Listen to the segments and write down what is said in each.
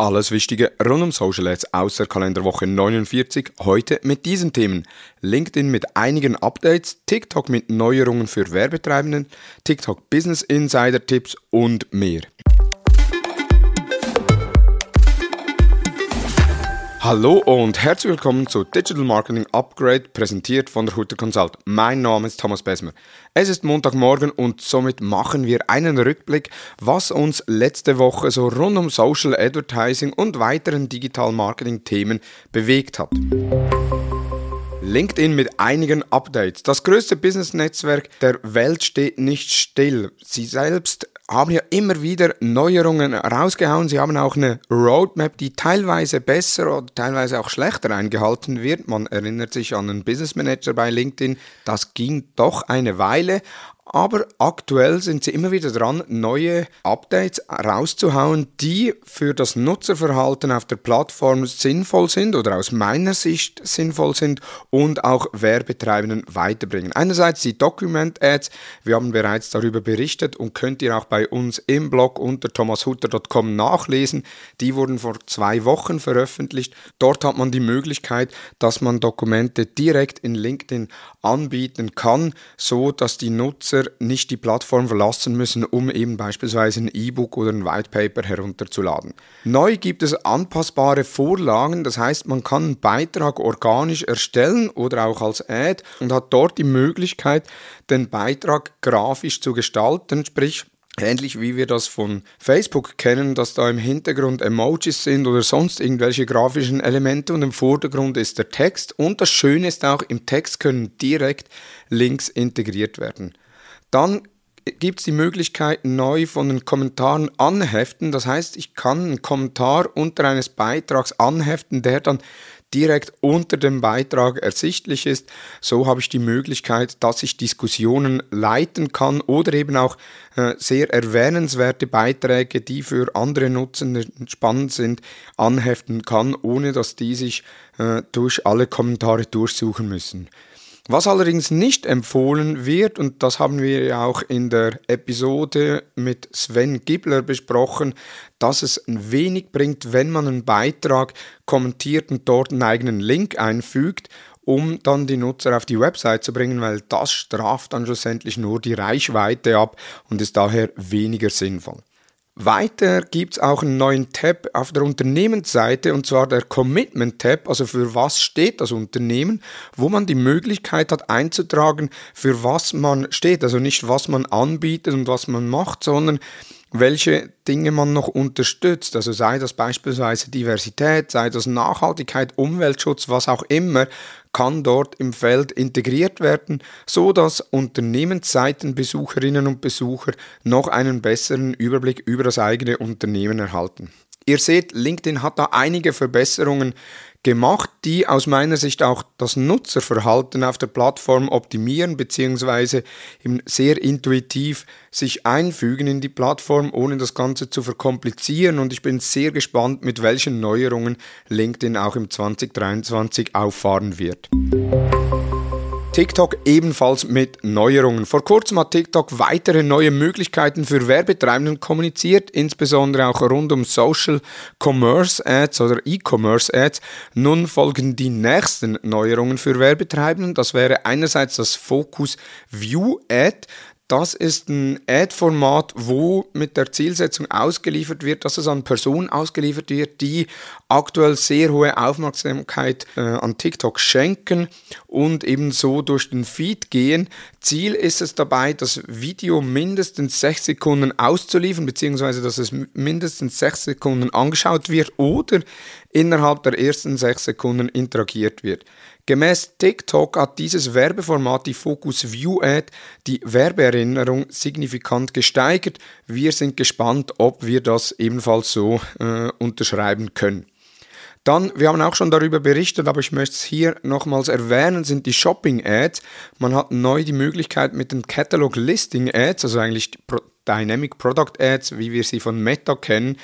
Alles Wichtige rund um Social Ads außer Kalenderwoche 49. Heute mit diesen Themen. LinkedIn mit einigen Updates, TikTok mit Neuerungen für Werbetreibenden, TikTok Business Insider Tipps und mehr. Hallo und herzlich willkommen zu Digital Marketing Upgrade, präsentiert von der Hutter Consult. Mein Name ist Thomas Besmer. Es ist Montagmorgen und somit machen wir einen Rückblick, was uns letzte Woche so rund um Social Advertising und weiteren Digital Marketing Themen bewegt hat. LinkedIn mit einigen Updates. Das größte Business-Netzwerk der Welt steht nicht still. Sie selbst haben ja immer wieder Neuerungen rausgehauen. Sie haben auch eine Roadmap, die teilweise besser oder teilweise auch schlechter eingehalten wird. Man erinnert sich an einen Business Manager bei LinkedIn. Das ging doch eine Weile, aber aktuell sind sie immer wieder dran, neue Updates rauszuhauen, die für das Nutzerverhalten auf der Plattform sinnvoll sind oder aus meiner Sicht sinnvoll sind und auch Werbetreibenden weiterbringen. Einerseits die Document Ads, wir haben bereits darüber berichtet und könnt ihr auch bei uns im Blog unter thomashutter.com nachlesen. Die wurden vor zwei Wochen veröffentlicht. Dort hat man die Möglichkeit, dass man Dokumente direkt in LinkedIn anbieten kann, so dass die Nutzer Nutzer nicht die Plattform verlassen müssen, um eben beispielsweise ein E-Book oder ein White Paper herunterzuladen. Neu gibt es anpassbare Vorlagen, das heißt, man kann einen Beitrag organisch erstellen oder auch als Ad und hat dort die Möglichkeit, den Beitrag grafisch zu gestalten, sprich Ähnlich wie wir das von Facebook kennen, dass da im Hintergrund Emojis sind oder sonst irgendwelche grafischen Elemente und im Vordergrund ist der Text. Und das Schöne ist auch, im Text können direkt Links integriert werden. Dann gibt es die Möglichkeit neu von den Kommentaren anheften. Das heißt, ich kann einen Kommentar unter eines Beitrags anheften, der dann direkt unter dem Beitrag ersichtlich ist. So habe ich die Möglichkeit, dass ich Diskussionen leiten kann oder eben auch äh, sehr erwähnenswerte Beiträge, die für andere Nutzende spannend sind, anheften kann, ohne dass die sich äh, durch alle Kommentare durchsuchen müssen. Was allerdings nicht empfohlen wird, und das haben wir ja auch in der Episode mit Sven Gibler besprochen, dass es ein wenig bringt, wenn man einen Beitrag kommentiert und dort einen eigenen Link einfügt, um dann die Nutzer auf die Website zu bringen, weil das straft dann schlussendlich nur die Reichweite ab und ist daher weniger sinnvoll. Weiter gibt es auch einen neuen Tab auf der Unternehmensseite und zwar der Commitment Tab, also für was steht das Unternehmen, wo man die Möglichkeit hat einzutragen, für was man steht. Also nicht was man anbietet und was man macht, sondern welche Dinge man noch unterstützt. Also sei das beispielsweise Diversität, sei das Nachhaltigkeit, Umweltschutz, was auch immer, kann dort im Feld integriert werden, so dass Unternehmensseitenbesucherinnen und Besucher noch einen besseren Überblick über das eigene Unternehmen erhalten. Ihr seht, LinkedIn hat da einige Verbesserungen gemacht, die aus meiner Sicht auch das Nutzerverhalten auf der Plattform optimieren bzw. sehr intuitiv sich einfügen in die Plattform, ohne das Ganze zu verkomplizieren. Und ich bin sehr gespannt, mit welchen Neuerungen LinkedIn auch im 2023 auffahren wird. TikTok ebenfalls mit Neuerungen. Vor kurzem hat TikTok weitere neue Möglichkeiten für Werbetreibenden kommuniziert, insbesondere auch rund um Social Commerce Ads oder E-Commerce Ads. Nun folgen die nächsten Neuerungen für Werbetreibenden. Das wäre einerseits das Focus View Ad. Das ist ein Ad-Format, wo mit der Zielsetzung ausgeliefert wird, dass es an Personen ausgeliefert wird, die aktuell sehr hohe Aufmerksamkeit äh, an TikTok schenken und ebenso durch den Feed gehen. Ziel ist es dabei, das Video mindestens sechs Sekunden auszuliefern, beziehungsweise dass es mindestens sechs Sekunden angeschaut wird oder innerhalb der ersten sechs Sekunden interagiert wird. Gemäß TikTok hat dieses Werbeformat die Focus View Ad die Werbeerinnerung signifikant gesteigert. Wir sind gespannt, ob wir das ebenfalls so äh, unterschreiben können. Dann, wir haben auch schon darüber berichtet, aber ich möchte es hier nochmals erwähnen, sind die Shopping Ads. Man hat neu die Möglichkeit mit den Catalog Listing Ads, also eigentlich Dynamic Product Ads, wie wir sie von Meta kennen,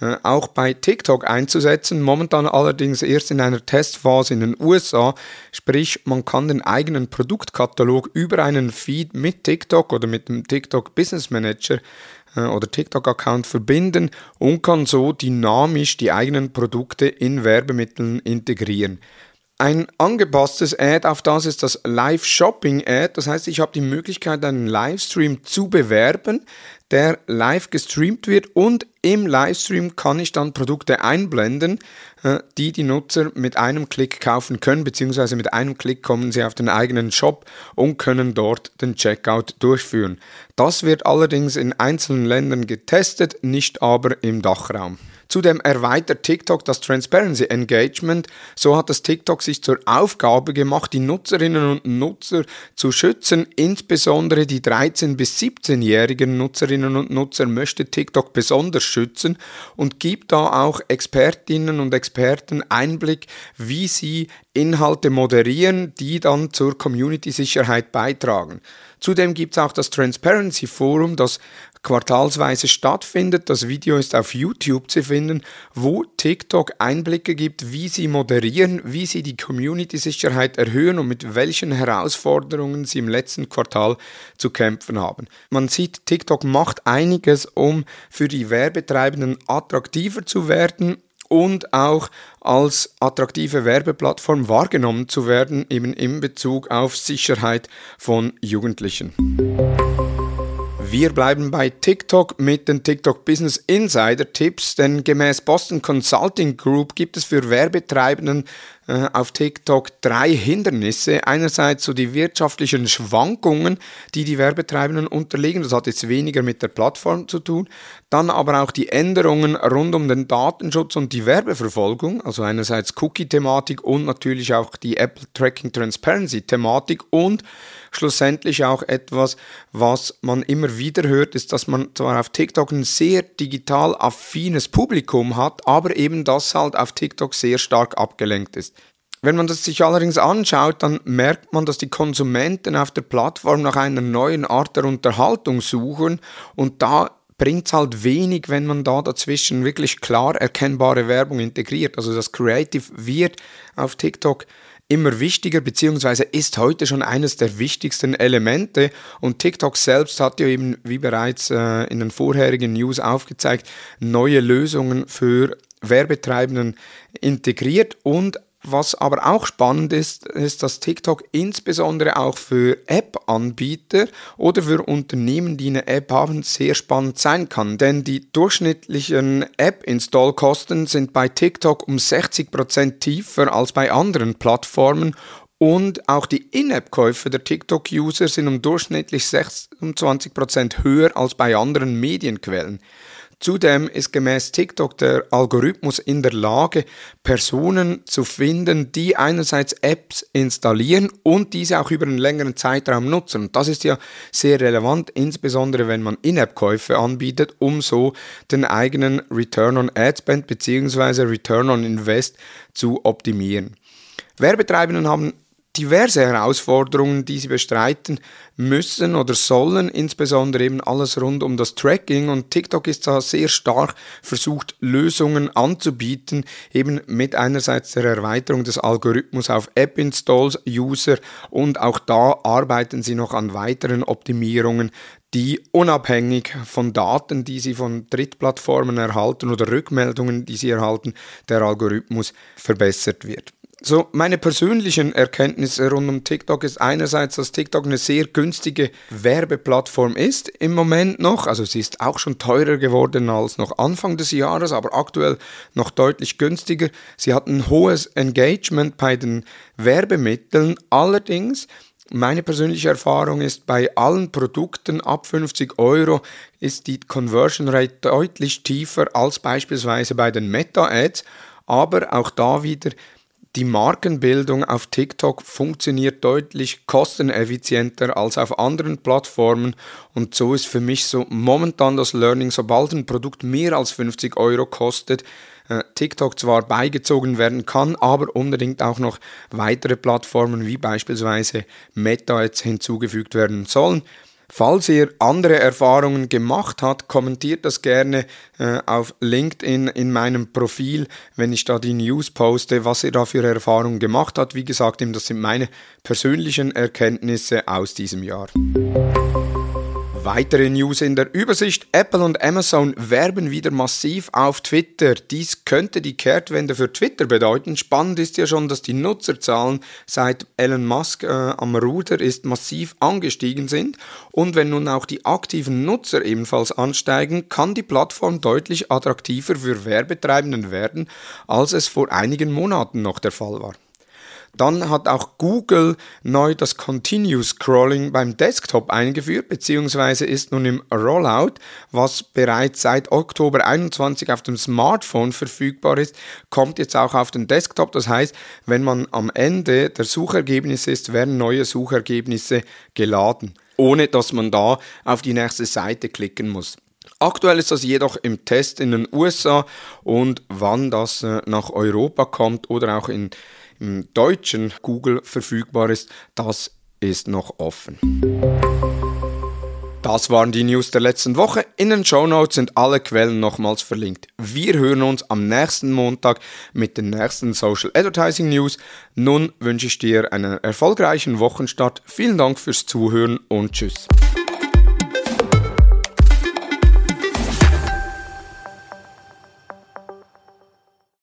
äh, auch bei TikTok einzusetzen. Momentan allerdings erst in einer Testphase in den USA. Sprich, man kann den eigenen Produktkatalog über einen Feed mit TikTok oder mit dem TikTok Business Manager äh, oder TikTok-Account verbinden und kann so dynamisch die eigenen Produkte in Werbemitteln integrieren. Ein angepasstes Ad auf das ist das Live-Shopping-Ad. Das heißt, ich habe die Möglichkeit, einen Livestream zu bewerben, der live gestreamt wird und im Livestream kann ich dann Produkte einblenden, äh, die die Nutzer mit einem Klick kaufen können, beziehungsweise mit einem Klick kommen sie auf den eigenen Shop und können dort den Checkout durchführen. Das wird allerdings in einzelnen Ländern getestet, nicht aber im Dachraum. Zudem erweitert TikTok das Transparency Engagement. So hat das TikTok sich zur Aufgabe gemacht, die Nutzerinnen und Nutzer zu schützen. Insbesondere die 13- bis 17-jährigen Nutzerinnen und Nutzer möchte TikTok besonders schützen und gibt da auch Expertinnen und Experten Einblick, wie sie Inhalte moderieren, die dann zur Community-Sicherheit beitragen. Zudem gibt es auch das Transparency Forum, das quartalsweise stattfindet. Das Video ist auf YouTube zu finden, wo TikTok Einblicke gibt, wie sie moderieren, wie sie die Community-Sicherheit erhöhen und mit welchen Herausforderungen sie im letzten Quartal zu kämpfen haben. Man sieht, TikTok macht einiges, um für die Werbetreibenden attraktiver zu werden und auch als attraktive Werbeplattform wahrgenommen zu werden, eben in Bezug auf Sicherheit von Jugendlichen. Wir bleiben bei TikTok mit den TikTok Business Insider Tipps, denn gemäß Boston Consulting Group gibt es für Werbetreibenden auf TikTok drei Hindernisse. Einerseits so die wirtschaftlichen Schwankungen, die die Werbetreibenden unterliegen. Das hat jetzt weniger mit der Plattform zu tun. Dann aber auch die Änderungen rund um den Datenschutz und die Werbeverfolgung. Also einerseits Cookie-Thematik und natürlich auch die Apple Tracking Transparency-Thematik und schlussendlich auch etwas, was man immer wieder hört, ist, dass man zwar auf TikTok ein sehr digital affines Publikum hat, aber eben das halt auf TikTok sehr stark abgelenkt ist. Wenn man das sich allerdings anschaut, dann merkt man, dass die Konsumenten auf der Plattform nach einer neuen Art der Unterhaltung suchen und da bringt es halt wenig, wenn man da dazwischen wirklich klar erkennbare Werbung integriert. Also das Creative wird auf TikTok immer wichtiger, beziehungsweise ist heute schon eines der wichtigsten Elemente. Und TikTok selbst hat ja eben, wie bereits äh, in den vorherigen News aufgezeigt, neue Lösungen für Werbetreibenden integriert und was aber auch spannend ist, ist, dass TikTok insbesondere auch für App-Anbieter oder für Unternehmen, die eine App haben, sehr spannend sein kann. Denn die durchschnittlichen App-Install-Kosten sind bei TikTok um 60% tiefer als bei anderen Plattformen und auch die In-App-Käufe der TikTok-User sind um durchschnittlich 26% höher als bei anderen Medienquellen. Zudem ist gemäß TikTok der Algorithmus in der Lage, Personen zu finden, die einerseits Apps installieren und diese auch über einen längeren Zeitraum nutzen. Und das ist ja sehr relevant, insbesondere wenn man In-App-Käufe anbietet, um so den eigenen Return on Ad Spend bzw. Return on Invest zu optimieren. Werbetreibenden haben diverse Herausforderungen, die sie bestreiten müssen oder sollen, insbesondere eben alles rund um das Tracking und TikTok ist da sehr stark versucht, Lösungen anzubieten, eben mit einerseits der Erweiterung des Algorithmus auf App-Installs, User und auch da arbeiten sie noch an weiteren Optimierungen, die unabhängig von Daten, die sie von Drittplattformen erhalten oder Rückmeldungen, die sie erhalten, der Algorithmus verbessert wird. So, meine persönlichen Erkenntnisse rund um TikTok ist einerseits, dass TikTok eine sehr günstige Werbeplattform ist im Moment noch. Also sie ist auch schon teurer geworden als noch Anfang des Jahres, aber aktuell noch deutlich günstiger. Sie hat ein hohes Engagement bei den Werbemitteln. Allerdings meine persönliche Erfahrung ist, bei allen Produkten ab 50 Euro ist die Conversion Rate deutlich tiefer als beispielsweise bei den Meta-Ads. Aber auch da wieder die Markenbildung auf TikTok funktioniert deutlich kosteneffizienter als auf anderen Plattformen und so ist für mich so momentan das Learning, sobald ein Produkt mehr als 50 Euro kostet, äh, TikTok zwar beigezogen werden kann, aber unbedingt auch noch weitere Plattformen wie beispielsweise Meta jetzt hinzugefügt werden sollen. Falls ihr andere Erfahrungen gemacht habt, kommentiert das gerne äh, auf LinkedIn in meinem Profil, wenn ich da die News poste, was ihr da für Erfahrungen gemacht habt. Wie gesagt, das sind meine persönlichen Erkenntnisse aus diesem Jahr. Weitere News in der Übersicht. Apple und Amazon werben wieder massiv auf Twitter. Dies könnte die Kehrtwende für Twitter bedeuten. Spannend ist ja schon, dass die Nutzerzahlen seit Elon Musk äh, am Ruder ist massiv angestiegen sind. Und wenn nun auch die aktiven Nutzer ebenfalls ansteigen, kann die Plattform deutlich attraktiver für Werbetreibenden werden, als es vor einigen Monaten noch der Fall war. Dann hat auch Google neu das Continuous Scrolling beim Desktop eingeführt, beziehungsweise ist nun im Rollout, was bereits seit Oktober 21 auf dem Smartphone verfügbar ist, kommt jetzt auch auf den Desktop. Das heißt, wenn man am Ende der Suchergebnisse ist, werden neue Suchergebnisse geladen, ohne dass man da auf die nächste Seite klicken muss. Aktuell ist das jedoch im Test in den USA und wann das äh, nach Europa kommt oder auch in im deutschen Google verfügbar ist, das ist noch offen. Das waren die News der letzten Woche. In den Show Notes sind alle Quellen nochmals verlinkt. Wir hören uns am nächsten Montag mit den nächsten Social Advertising News. Nun wünsche ich dir einen erfolgreichen Wochenstart. Vielen Dank fürs Zuhören und tschüss.